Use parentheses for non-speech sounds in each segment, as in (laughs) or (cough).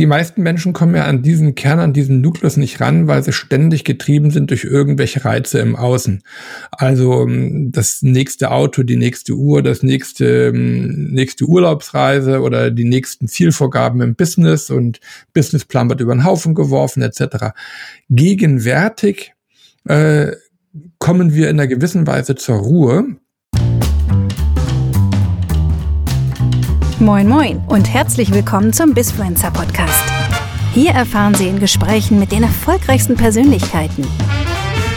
die meisten Menschen kommen ja an diesen Kern, an diesen Nukleus nicht ran, weil sie ständig getrieben sind durch irgendwelche Reize im Außen. Also ähm, das nächste Auto, die nächste Uhr, das nächste, ähm, nächste Urlaubsreise oder die nächsten Zielvorgaben im Business und Businessplan wird über den Haufen geworfen etc. Gegenwärtig äh, kommen wir in einer gewissen Weise zur Ruhe. Moin Moin und herzlich willkommen zum Bisfluencer Podcast. Hier erfahren Sie in Gesprächen mit den erfolgreichsten Persönlichkeiten,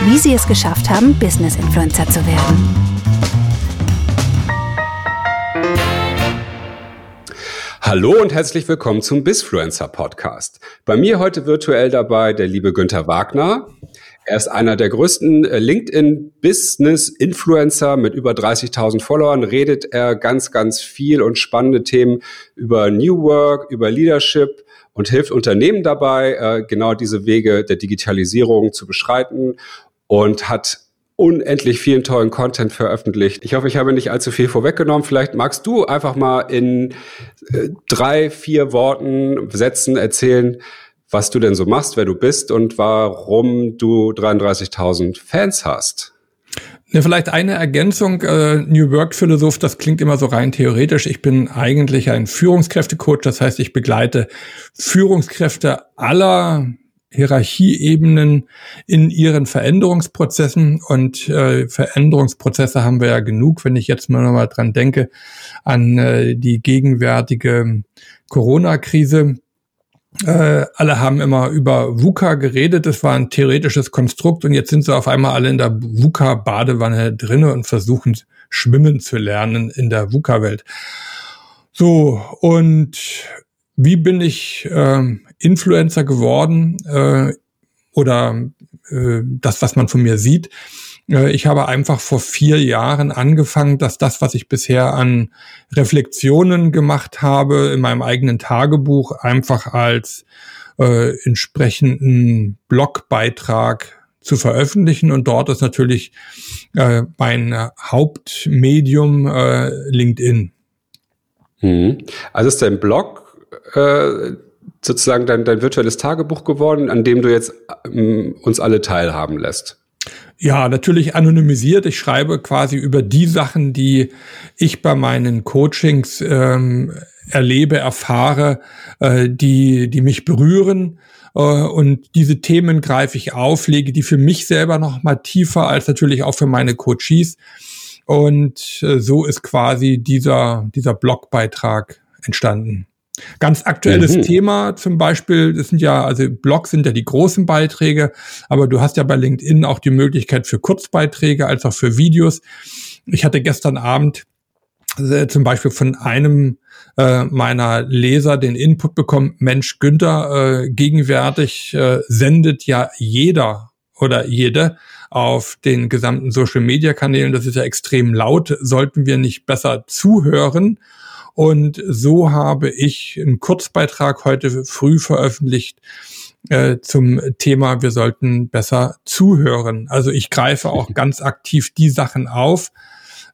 wie sie es geschafft haben, Business Influencer zu werden. Hallo und herzlich willkommen zum Bisfluencer Podcast. Bei mir heute virtuell dabei der liebe Günther Wagner. Er ist einer der größten äh, LinkedIn-Business-Influencer mit über 30.000 Followern. Redet er ganz, ganz viel und spannende Themen über New Work, über Leadership und hilft Unternehmen dabei, äh, genau diese Wege der Digitalisierung zu beschreiten und hat unendlich vielen tollen Content veröffentlicht. Ich hoffe, ich habe nicht allzu viel vorweggenommen. Vielleicht magst du einfach mal in äh, drei, vier Worten, Sätzen erzählen, was du denn so machst, wer du bist und warum du 33.000 Fans hast. Ja, vielleicht eine Ergänzung, äh, New Work Philosoph, das klingt immer so rein theoretisch. Ich bin eigentlich ein Führungskräftecoach, das heißt, ich begleite Führungskräfte aller Hierarchieebenen in ihren Veränderungsprozessen und äh, Veränderungsprozesse haben wir ja genug, wenn ich jetzt mal nochmal dran denke an äh, die gegenwärtige Corona-Krise äh, alle haben immer über VUCA geredet, das war ein theoretisches Konstrukt und jetzt sind sie auf einmal alle in der VUCA-Badewanne drinne und versuchen schwimmen zu lernen in der VUCA-Welt. So, und wie bin ich äh, Influencer geworden äh, oder äh, das, was man von mir sieht? Äh, ich habe einfach vor vier Jahren angefangen, dass das, was ich bisher an Reflexionen gemacht habe in meinem eigenen Tagebuch, einfach als äh, entsprechenden Blogbeitrag zu veröffentlichen. Und dort ist natürlich äh, mein Hauptmedium äh, LinkedIn. Hm. Also ist dein Blog äh, sozusagen dein, dein virtuelles Tagebuch geworden, an dem du jetzt ähm, uns alle teilhaben lässt? Ja, natürlich anonymisiert. Ich schreibe quasi über die Sachen, die ich bei meinen Coachings ähm, erlebe, erfahre, äh, die, die mich berühren. Äh, und diese Themen greife ich auf, lege die für mich selber noch mal tiefer als natürlich auch für meine Coaches. Und äh, so ist quasi dieser, dieser Blogbeitrag entstanden. Ganz aktuelles mhm. Thema zum Beispiel, das sind ja, also Blogs sind ja die großen Beiträge, aber du hast ja bei LinkedIn auch die Möglichkeit für Kurzbeiträge als auch für Videos. Ich hatte gestern Abend äh, zum Beispiel von einem äh, meiner Leser den Input bekommen, Mensch, Günther, äh, gegenwärtig äh, sendet ja jeder oder jede auf den gesamten Social-Media-Kanälen. Das ist ja extrem laut. Sollten wir nicht besser zuhören? Und so habe ich einen Kurzbeitrag heute früh veröffentlicht äh, zum Thema, wir sollten besser zuhören. Also ich greife auch (laughs) ganz aktiv die Sachen auf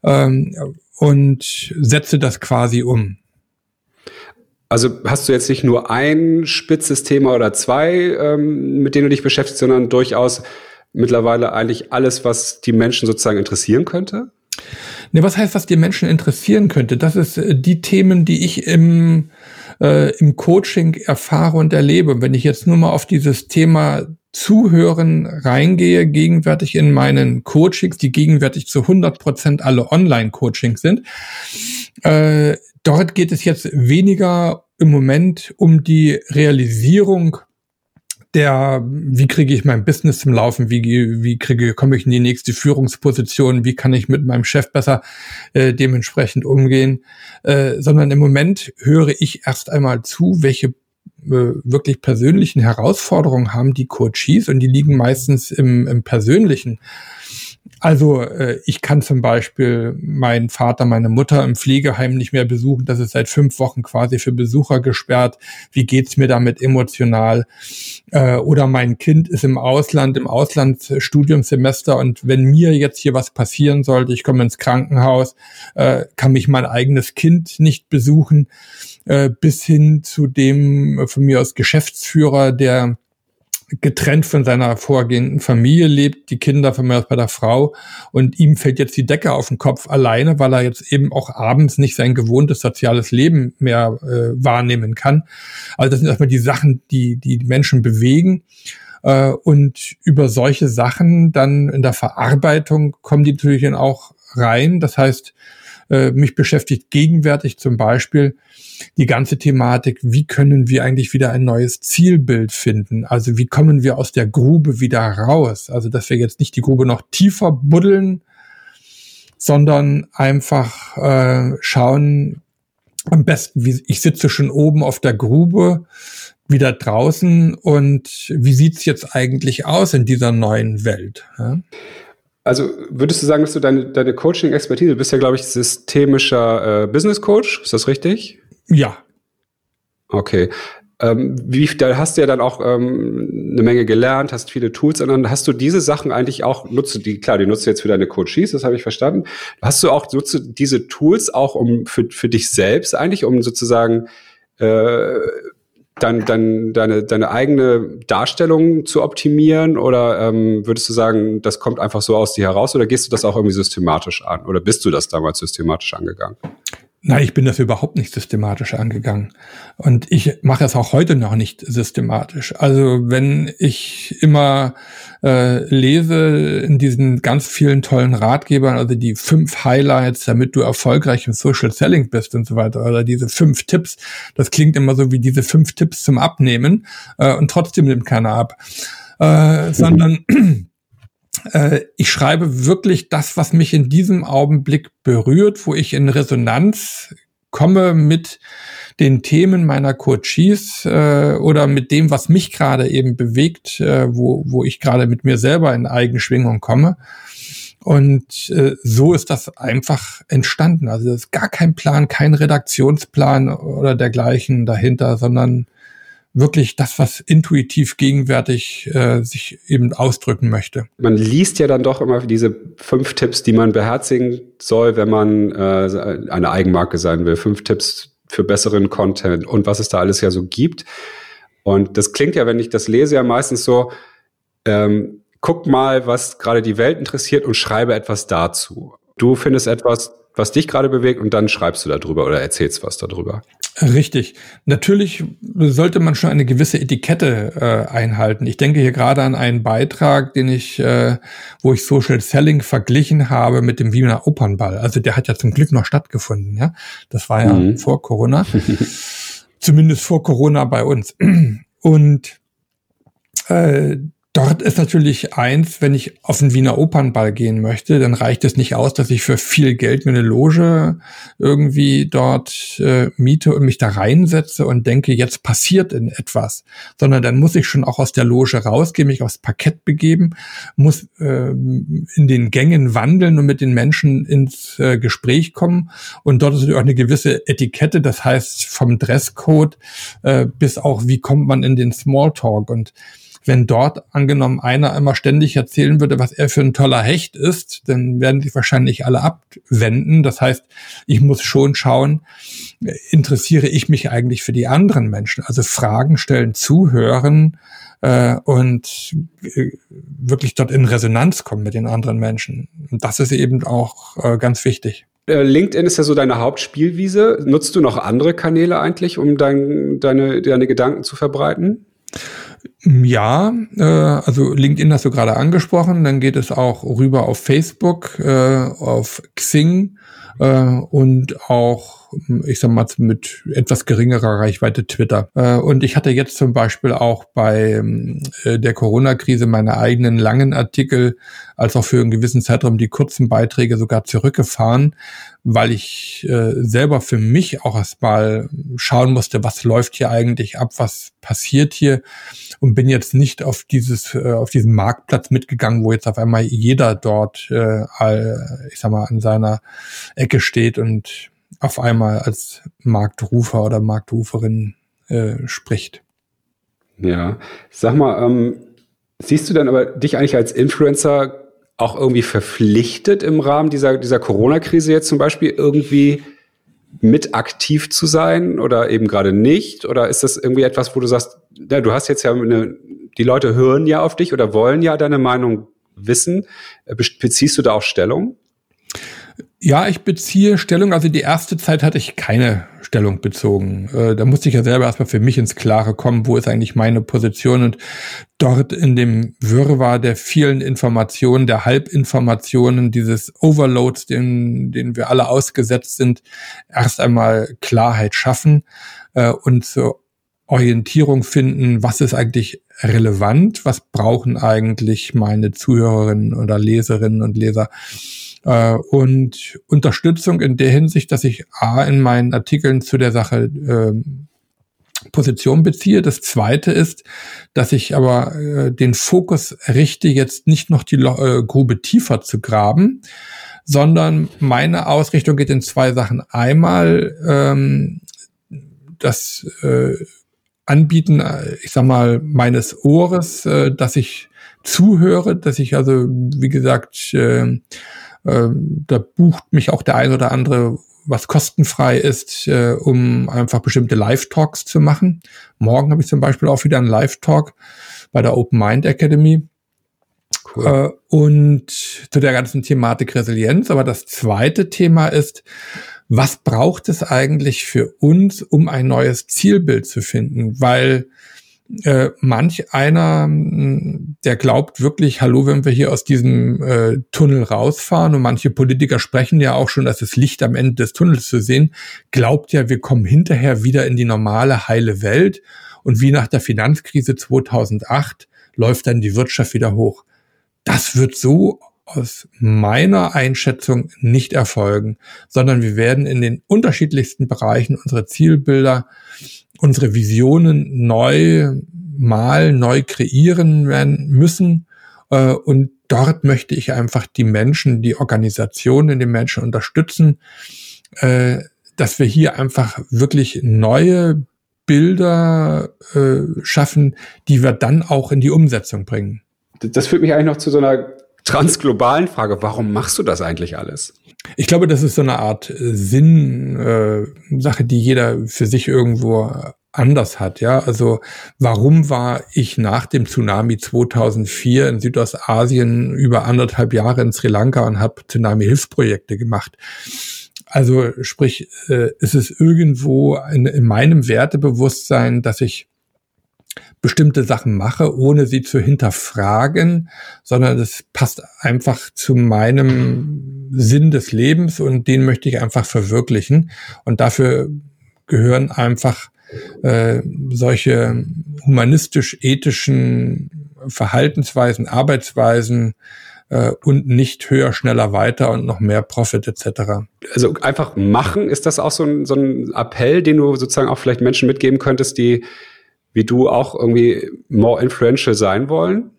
ähm, und setze das quasi um. Also hast du jetzt nicht nur ein spitzes Thema oder zwei, ähm, mit denen du dich beschäftigst, sondern durchaus mittlerweile eigentlich alles, was die Menschen sozusagen interessieren könnte? Ne, was heißt, was die Menschen interessieren könnte? Das ist äh, die Themen, die ich im, äh, im Coaching erfahre und erlebe. Wenn ich jetzt nur mal auf dieses Thema Zuhören reingehe, gegenwärtig in meinen Coachings, die gegenwärtig zu 100 Prozent alle Online-Coachings sind, äh, dort geht es jetzt weniger im Moment um die Realisierung der, wie kriege ich mein Business zum Laufen, wie, wie kriege, komme ich in die nächste Führungsposition, wie kann ich mit meinem Chef besser äh, dementsprechend umgehen, äh, sondern im Moment höre ich erst einmal zu, welche äh, wirklich persönlichen Herausforderungen haben die Coaches und die liegen meistens im, im Persönlichen. Also äh, ich kann zum Beispiel meinen Vater, meine Mutter im Pflegeheim nicht mehr besuchen. Das ist seit fünf Wochen quasi für Besucher gesperrt. Wie geht's mir damit emotional? Äh, oder mein Kind ist im Ausland, im Auslandsstudiumsemester und wenn mir jetzt hier was passieren sollte, ich komme ins Krankenhaus, äh, kann mich mein eigenes Kind nicht besuchen. äh, bis hin zu dem von mir aus Geschäftsführer, der getrennt von seiner vorgehenden Familie lebt, die Kinder von mir aus bei der Frau und ihm fällt jetzt die Decke auf den Kopf alleine, weil er jetzt eben auch abends nicht sein gewohntes soziales Leben mehr äh, wahrnehmen kann. Also das sind erstmal die Sachen, die die Menschen bewegen. Äh, und über solche Sachen dann in der Verarbeitung kommen die natürlich dann auch rein. Das heißt, äh, mich beschäftigt gegenwärtig zum Beispiel die ganze Thematik, wie können wir eigentlich wieder ein neues Zielbild finden? Also wie kommen wir aus der Grube wieder raus? Also dass wir jetzt nicht die Grube noch tiefer buddeln, sondern einfach äh, schauen, am besten, wie ich sitze schon oben auf der Grube, wieder draußen und wie sieht's jetzt eigentlich aus in dieser neuen Welt? Ja? Also würdest du sagen, dass du deine, deine Coaching-Expertise, du bist ja, glaube ich, systemischer äh, Business Coach, ist das richtig? Ja. Okay. Ähm, wie, da hast du ja dann auch ähm, eine Menge gelernt, hast viele Tools und dann hast du diese Sachen eigentlich auch, nutzt du die, klar, die nutzt du jetzt für deine Coaches, das habe ich verstanden. Hast du auch, nutzt du diese Tools auch um für, für dich selbst eigentlich, um sozusagen äh, dann, dann deine, deine eigene Darstellung zu optimieren? Oder ähm, würdest du sagen, das kommt einfach so aus dir heraus oder gehst du das auch irgendwie systematisch an? Oder bist du das damals systematisch angegangen? Nein, ich bin das überhaupt nicht systematisch angegangen. Und ich mache es auch heute noch nicht systematisch. Also wenn ich immer äh, lese in diesen ganz vielen tollen Ratgebern, also die fünf Highlights, damit du erfolgreich im Social Selling bist und so weiter, oder diese fünf Tipps, das klingt immer so wie diese fünf Tipps zum Abnehmen äh, und trotzdem nimmt keiner ab. Äh, sondern (clears throat) (clears throat) äh, ich schreibe wirklich das, was mich in diesem Augenblick berührt, wo ich in Resonanz komme mit den Themen meiner Coaches äh, oder mit dem, was mich gerade eben bewegt, äh, wo, wo ich gerade mit mir selber in Eigenschwingung komme. Und äh, so ist das einfach entstanden. Also es ist gar kein Plan, kein Redaktionsplan oder dergleichen dahinter, sondern wirklich das, was intuitiv gegenwärtig äh, sich eben ausdrücken möchte. Man liest ja dann doch immer diese fünf Tipps, die man beherzigen soll, wenn man äh, eine Eigenmarke sein will. Fünf Tipps für besseren Content und was es da alles ja so gibt. Und das klingt ja, wenn ich das lese, ja meistens so, ähm, guck mal, was gerade die Welt interessiert und schreibe etwas dazu. Du findest etwas, was dich gerade bewegt und dann schreibst du darüber oder erzählst was darüber. Richtig. Natürlich sollte man schon eine gewisse Etikette äh, einhalten. Ich denke hier gerade an einen Beitrag, den ich, äh, wo ich Social Selling verglichen habe mit dem Wiener Opernball. Also der hat ja zum Glück noch stattgefunden, ja. Das war ja mhm. vor Corona. (laughs) Zumindest vor Corona bei uns. Und äh, Dort ist natürlich eins, wenn ich auf den Wiener Opernball gehen möchte, dann reicht es nicht aus, dass ich für viel Geld mir eine Loge irgendwie dort äh, miete und mich da reinsetze und denke, jetzt passiert in etwas, sondern dann muss ich schon auch aus der Loge rausgehen, mich aufs Parkett begeben, muss äh, in den Gängen wandeln und mit den Menschen ins äh, Gespräch kommen. Und dort ist natürlich auch eine gewisse Etikette, das heißt vom Dresscode äh, bis auch, wie kommt man in den Smalltalk und wenn dort angenommen einer immer ständig erzählen würde, was er für ein toller Hecht ist, dann werden sich wahrscheinlich alle abwenden. Das heißt, ich muss schon schauen, interessiere ich mich eigentlich für die anderen Menschen? Also Fragen stellen, zuhören äh, und äh, wirklich dort in Resonanz kommen mit den anderen Menschen. Und das ist eben auch äh, ganz wichtig. Äh, LinkedIn ist ja so deine Hauptspielwiese. Nutzt du noch andere Kanäle eigentlich, um dein, deine, deine Gedanken zu verbreiten? Ja, äh, also LinkedIn hast du gerade angesprochen, dann geht es auch rüber auf Facebook, äh, auf Xing äh, und auch ich sag mal, mit etwas geringerer Reichweite Twitter. Äh, und ich hatte jetzt zum Beispiel auch bei äh, der Corona-Krise meine eigenen langen Artikel, als auch für einen gewissen Zeitraum die kurzen Beiträge sogar zurückgefahren, weil ich äh, selber für mich auch erstmal schauen musste, was läuft hier eigentlich ab, was passiert hier und bin jetzt nicht auf dieses auf diesen Marktplatz mitgegangen, wo jetzt auf einmal jeder dort ich sag mal an seiner Ecke steht und auf einmal als Marktrufer oder Marktruferin äh, spricht. Ja, sag mal, ähm, siehst du dann aber dich eigentlich als Influencer auch irgendwie verpflichtet im Rahmen dieser, dieser Corona-Krise jetzt zum Beispiel irgendwie mit aktiv zu sein oder eben gerade nicht? Oder ist das irgendwie etwas, wo du sagst, ja, du hast jetzt ja eine, die Leute hören ja auf dich oder wollen ja deine Meinung wissen. Beziehst du da auch Stellung? Ja, ich beziehe Stellung. Also die erste Zeit hatte ich keine Stellung bezogen. Äh, da musste ich ja selber erstmal für mich ins Klare kommen, wo ist eigentlich meine Position und dort in dem Wirrwarr der vielen Informationen, der Halbinformationen, dieses Overloads, den, den wir alle ausgesetzt sind, erst einmal Klarheit schaffen äh, und zur Orientierung finden, was ist eigentlich relevant, was brauchen eigentlich meine Zuhörerinnen oder Leserinnen und Leser äh, und Unterstützung in der Hinsicht, dass ich A in meinen Artikeln zu der Sache äh, Position beziehe. Das zweite ist, dass ich aber äh, den Fokus richte, jetzt nicht noch die äh, Grube tiefer zu graben, sondern meine Ausrichtung geht in zwei Sachen. Einmal ähm, das äh, Anbieten, äh, ich sag mal, meines Ohres, äh, dass ich zuhöre, dass ich also, wie gesagt, äh, ähm, da bucht mich auch der ein oder andere, was kostenfrei ist, äh, um einfach bestimmte Live-Talks zu machen. Morgen habe ich zum Beispiel auch wieder einen Live-Talk bei der Open Mind Academy. Cool. Äh, und zu der ganzen Thematik Resilienz. Aber das zweite Thema ist, was braucht es eigentlich für uns, um ein neues Zielbild zu finden? Weil äh, manch einer, hm, der glaubt wirklich, hallo, wenn wir hier aus diesem äh, Tunnel rausfahren und manche Politiker sprechen ja auch schon, dass das Licht am Ende des Tunnels zu sehen, glaubt ja, wir kommen hinterher wieder in die normale, heile Welt und wie nach der Finanzkrise 2008 läuft dann die Wirtschaft wieder hoch. Das wird so aus meiner Einschätzung nicht erfolgen, sondern wir werden in den unterschiedlichsten Bereichen unsere Zielbilder unsere Visionen neu mal neu kreieren werden müssen. Äh, und dort möchte ich einfach die Menschen, die Organisationen, die Menschen unterstützen, äh, dass wir hier einfach wirklich neue Bilder äh, schaffen, die wir dann auch in die Umsetzung bringen. Das führt mich eigentlich noch zu so einer transglobalen Frage. Warum machst du das eigentlich alles? Ich glaube, das ist so eine Art äh, Sinn-Sache, äh, die jeder für sich irgendwo anders hat. Ja, also warum war ich nach dem Tsunami 2004 in Südostasien über anderthalb Jahre in Sri Lanka und habe Tsunami-Hilfsprojekte gemacht? Also sprich, äh, ist es irgendwo in, in meinem Wertebewusstsein, dass ich bestimmte Sachen mache, ohne sie zu hinterfragen, sondern es passt einfach zu meinem Sinn des Lebens und den möchte ich einfach verwirklichen. Und dafür gehören einfach äh, solche humanistisch-ethischen Verhaltensweisen, Arbeitsweisen äh, und nicht höher, schneller, weiter und noch mehr Profit etc. Also einfach machen, ist das auch so ein, so ein Appell, den du sozusagen auch vielleicht Menschen mitgeben könntest, die wie du auch irgendwie more influential sein wollen?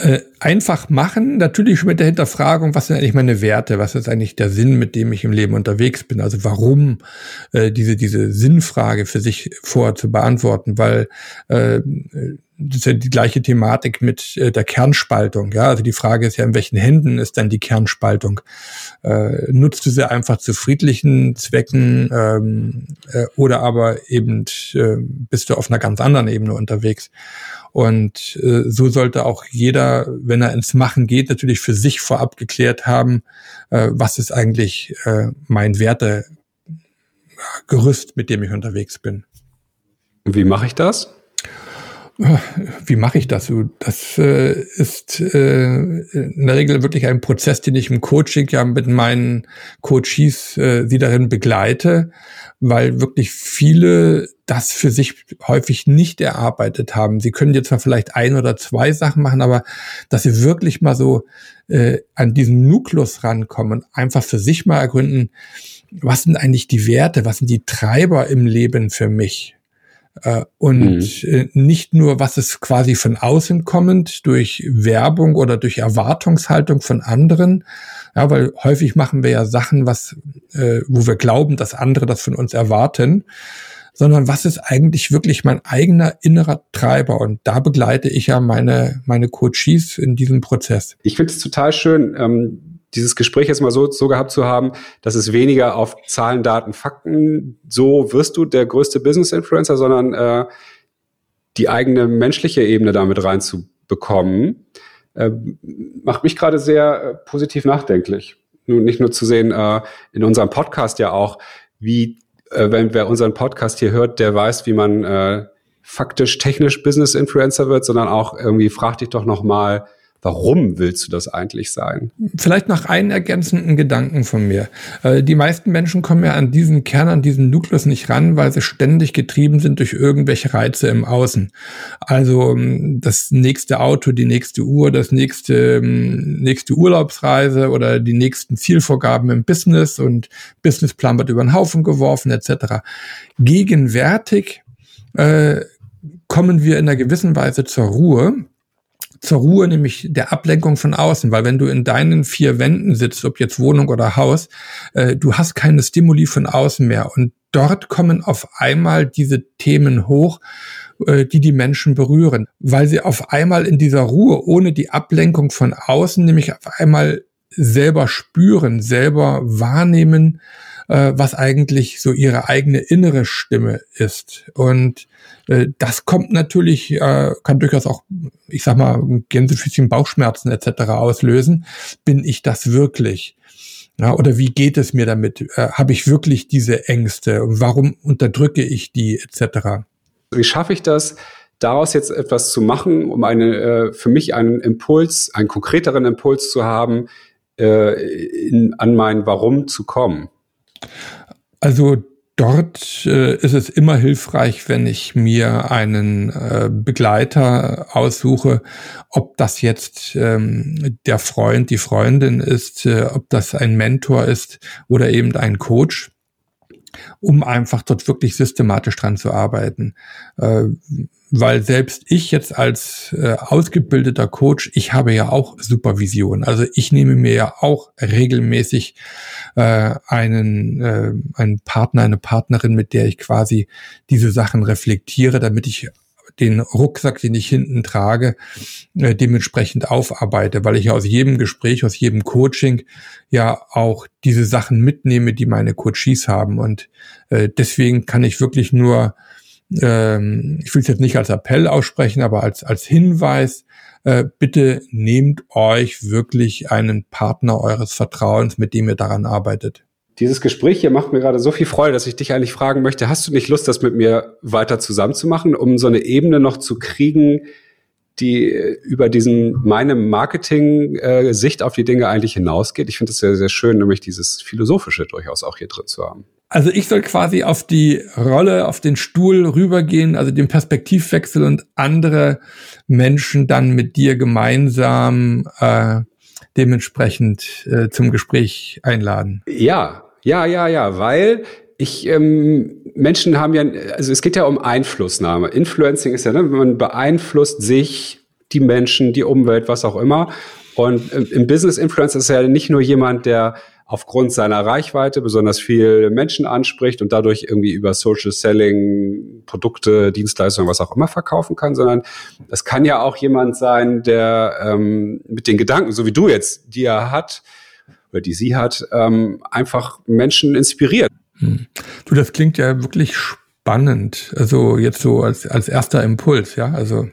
Äh, einfach machen, natürlich mit der Hinterfragung, was sind eigentlich meine Werte, was ist eigentlich der Sinn, mit dem ich im Leben unterwegs bin, also warum äh, diese, diese Sinnfrage für sich vor zu beantworten, weil äh, das ist ja die gleiche Thematik mit äh, der Kernspaltung. Ja, also die Frage ist ja, in welchen Händen ist dann die Kernspaltung? Äh, nutzt du sie einfach zu friedlichen Zwecken ähm, äh, oder aber eben äh, bist du auf einer ganz anderen Ebene unterwegs? Und äh, so sollte auch jeder, wenn er ins Machen geht, natürlich für sich vorab geklärt haben, äh, was ist eigentlich äh, mein Wertegerüst, mit dem ich unterwegs bin. Wie mache ich das? Wie mache ich das? Das äh, ist äh, in der Regel wirklich ein Prozess, den ich im Coaching ja mit meinen Coaches äh, sie darin begleite, weil wirklich viele das für sich häufig nicht erarbeitet haben. Sie können jetzt zwar vielleicht ein oder zwei Sachen machen, aber dass sie wirklich mal so äh, an diesen Nukleus rankommen und einfach für sich mal ergründen, was sind eigentlich die Werte, was sind die Treiber im Leben für mich? Äh, und mhm. Äh, nicht nur, was ist quasi von außen kommend durch Werbung oder durch Erwartungshaltung von anderen, ja, weil häufig machen wir ja Sachen, was, äh, wo wir glauben, dass andere das von uns erwarten, sondern was ist eigentlich wirklich mein eigener innerer Treiber? Und da begleite ich ja meine, meine Coaches in diesem Prozess. Ich finde es total schön, ähm, dieses Gespräch jetzt mal so, so gehabt zu haben, dass es weniger auf Zahlen, Daten, Fakten, so wirst du der größte Business-Influencer, sondern äh, die eigene menschliche Ebene damit reinzubekommen, äh, macht mich gerade sehr äh, positiv nachdenklich. Nun nicht nur zu sehen, äh, in unserem Podcast ja auch, wie, äh, wenn wer unseren Podcast hier hört, der weiß, wie man äh, faktisch, technisch Business-Influencer wird, sondern auch irgendwie frag dich doch noch mal, Warum willst du das eigentlich sein? Vielleicht noch einen ergänzenden Gedanken von mir. Äh, die meisten Menschen kommen ja an diesen Kern, an diesen Nukleus nicht ran, weil sie ständig getrieben sind durch irgendwelche Reize im Außen. Also ähm, das nächste Auto, die nächste Uhr, das nächste, ähm, nächste Urlaubsreise oder die nächsten Zielvorgaben im Business und Businessplan wird über den Haufen geworfen etc. Gegenwärtig äh, kommen wir in einer gewissen Weise zur Ruhe zur Ruhe, nämlich der Ablenkung von außen, weil wenn du in deinen vier Wänden sitzt, ob jetzt Wohnung oder Haus, äh, du hast keine Stimuli von außen mehr. Und dort kommen auf einmal diese Themen hoch, äh, die die Menschen berühren, weil sie auf einmal in dieser Ruhe, ohne die Ablenkung von außen, nämlich auf einmal selber spüren, selber wahrnehmen, äh, was eigentlich so ihre eigene innere Stimme ist. Und äh, das kommt natürlich, äh, kann durchaus auch, ich sag mal, Gänsefüßchen, Bauchschmerzen etc. auslösen. Bin ich das wirklich? Ja, oder wie geht es mir damit? Äh, Habe ich wirklich diese Ängste? Warum unterdrücke ich die etc.? Wie schaffe ich das, daraus jetzt etwas zu machen, um eine, äh, für mich einen Impuls, einen konkreteren Impuls zu haben, äh, in, an mein Warum zu kommen? Also dort äh, ist es immer hilfreich, wenn ich mir einen äh, Begleiter aussuche, ob das jetzt ähm, der Freund, die Freundin ist, äh, ob das ein Mentor ist oder eben ein Coach um einfach dort wirklich systematisch dran zu arbeiten. Äh, weil selbst ich jetzt als äh, ausgebildeter Coach, ich habe ja auch Supervision. Also ich nehme mir ja auch regelmäßig äh, einen, äh, einen Partner, eine Partnerin, mit der ich quasi diese Sachen reflektiere, damit ich den Rucksack, den ich hinten trage, äh, dementsprechend aufarbeite, weil ich ja aus jedem Gespräch, aus jedem Coaching ja auch diese Sachen mitnehme, die meine Coaches haben. Und äh, deswegen kann ich wirklich nur, ähm, ich will es jetzt nicht als Appell aussprechen, aber als, als Hinweis, äh, bitte nehmt euch wirklich einen Partner eures Vertrauens, mit dem ihr daran arbeitet. Dieses Gespräch hier macht mir gerade so viel Freude, dass ich dich eigentlich fragen möchte, hast du nicht Lust, das mit mir weiter zusammenzumachen, um so eine Ebene noch zu kriegen, die über diesen meine Marketing-Sicht äh, auf die Dinge eigentlich hinausgeht? Ich finde es sehr, sehr schön, nämlich dieses Philosophische durchaus auch hier drin zu haben. Also ich soll quasi auf die Rolle, auf den Stuhl rübergehen, also den Perspektivwechsel und andere Menschen dann mit dir gemeinsam äh, dementsprechend äh, zum Gespräch einladen. Ja, ja, ja, ja, weil ich ähm, Menschen haben ja, also es geht ja um Einflussnahme. Influencing ist ja, ne, man beeinflusst sich, die Menschen, die Umwelt, was auch immer. Und im, im Business Influencer ist ja nicht nur jemand, der aufgrund seiner Reichweite besonders viel Menschen anspricht und dadurch irgendwie über Social Selling Produkte, Dienstleistungen, was auch immer verkaufen kann, sondern es kann ja auch jemand sein, der ähm, mit den Gedanken, so wie du jetzt, die er hat, oder die sie hat, ähm, einfach Menschen inspiriert. Hm. Du, das klingt ja wirklich spannend. Also jetzt so als, als erster Impuls, ja, also.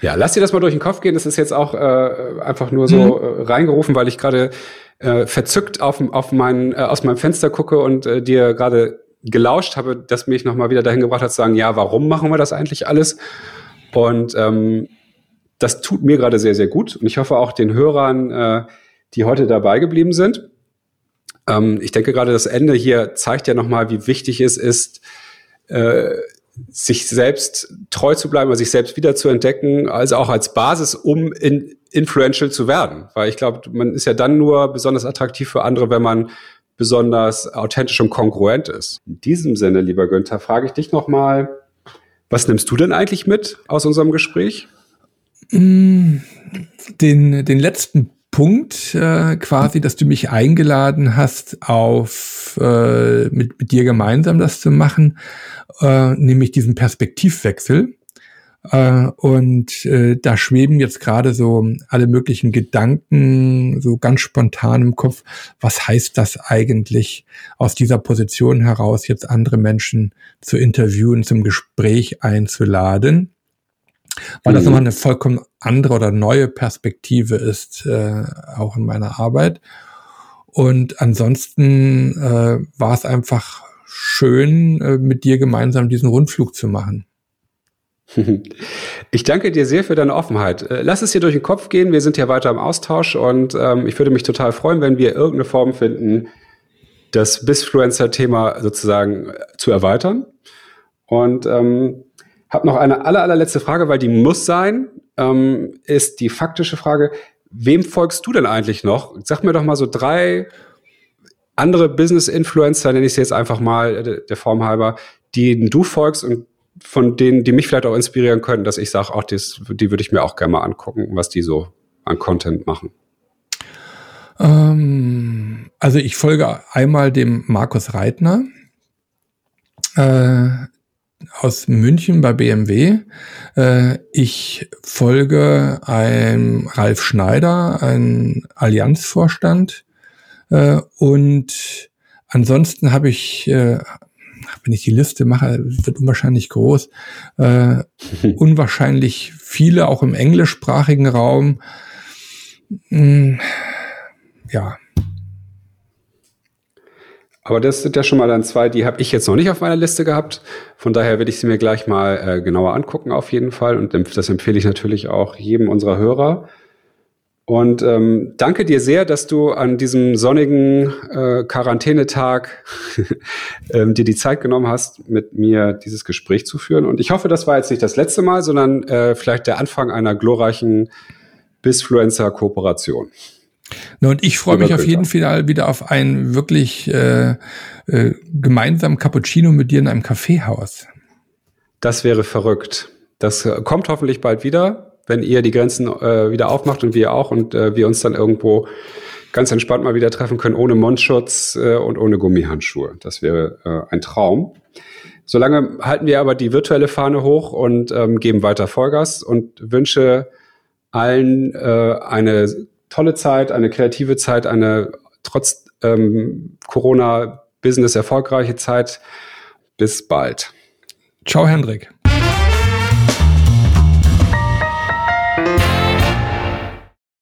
Ja, lass dir das mal durch den Kopf gehen. Das ist jetzt auch äh, einfach nur so mhm. äh, reingerufen, weil ich gerade äh, verzückt auf, auf mein, äh, aus meinem Fenster gucke und äh, dir gerade gelauscht habe, dass mich nochmal wieder dahin gebracht hat zu sagen, ja, warum machen wir das eigentlich alles? Und ähm, das tut mir gerade sehr, sehr gut. Und ich hoffe auch den Hörern, äh, die heute dabei geblieben sind. Ähm, ich denke gerade, das Ende hier zeigt ja nochmal, wie wichtig es ist, äh, sich selbst treu zu bleiben, sich selbst wieder zu entdecken, also auch als Basis, um in, influential zu werden. Weil ich glaube, man ist ja dann nur besonders attraktiv für andere, wenn man besonders authentisch und kongruent ist. In diesem Sinne, lieber Günther, frage ich dich nochmal, was nimmst du denn eigentlich mit aus unserem Gespräch? Mm, den, den letzten Punkt äh, quasi, dass du mich eingeladen hast, auf äh, mit, mit dir gemeinsam das zu machen, äh, nämlich diesen Perspektivwechsel, Äh, und äh, da schweben jetzt gerade so alle möglichen Gedanken so ganz spontan im Kopf. Was heißt das eigentlich, aus dieser Position heraus jetzt andere Menschen zu interviewen, zum Gespräch einzuladen? Weil das mhm. nochmal eine vollkommen andere oder neue Perspektive ist, äh, auch in meiner Arbeit. Und ansonsten äh, war es einfach schön, äh, mit dir gemeinsam diesen Rundflug zu machen. (laughs) Ich danke dir sehr für deine Offenheit. Äh, lass es dir durch den Kopf gehen. Wir sind ja weiter im Austausch und ähm, ich würde mich total freuen, wenn wir irgendeine Form finden, das Bisfluencer-Thema sozusagen zu erweitern. Und ähm, habe noch eine aller, allerletzte Frage, weil die muss sein, ähm, ist die faktische Frage. Wem folgst du denn eigentlich noch? Sag mir doch mal so drei andere Business-Influencer, nenne ich sie jetzt einfach mal äh, der Form halber, denen du folgst und von denen, die mich vielleicht auch inspirieren können, dass ich sage, auch das, die würde ich mir auch gerne mal angucken, was die so an Content machen? Ähm, also ich folge einmal dem Markus Reitner äh, aus München bei BMW. Äh, ich folge einem Ralf Schneider, ein Allianzvorstand. Äh, und ansonsten habe ich äh, wenn ich die Liste mache, wird unwahrscheinlich groß. Äh, (laughs) unwahrscheinlich viele, auch im englischsprachigen Raum. Hm, ja. Aber das sind ja schon mal dann zwei, die habe ich jetzt noch nicht auf meiner Liste gehabt. Von daher werde ich sie mir gleich mal äh, genauer angucken auf jeden Fall. Und das empfehle ich natürlich auch jedem unserer Hörer. Und ähm, danke dir sehr, dass du an diesem sonnigen äh, Quarantänetag (laughs) ähm, dir die Zeit genommen hast, mit mir dieses Gespräch zu führen. Und ich hoffe, das war jetzt nicht das letzte Mal, sondern äh, vielleicht der Anfang einer glorreichen Bisfluencer-Kooperation. Na, und ich freue mich auf jeden Fall wieder auf einen wirklich äh, äh, gemeinsamen Cappuccino mit dir in einem Kaffeehaus. Das wäre verrückt. Das äh, kommt hoffentlich bald wieder wenn ihr die Grenzen äh, wieder aufmacht und wir auch und äh, wir uns dann irgendwo ganz entspannt mal wieder treffen können, ohne Mundschutz äh, und ohne Gummihandschuhe. Das wäre äh, ein Traum. Solange halten wir aber die virtuelle Fahne hoch und ähm, geben weiter Vollgas und wünsche allen äh, eine tolle Zeit, eine kreative Zeit, eine trotz ähm, Corona-Business erfolgreiche Zeit. Bis bald. Ciao, Hendrik.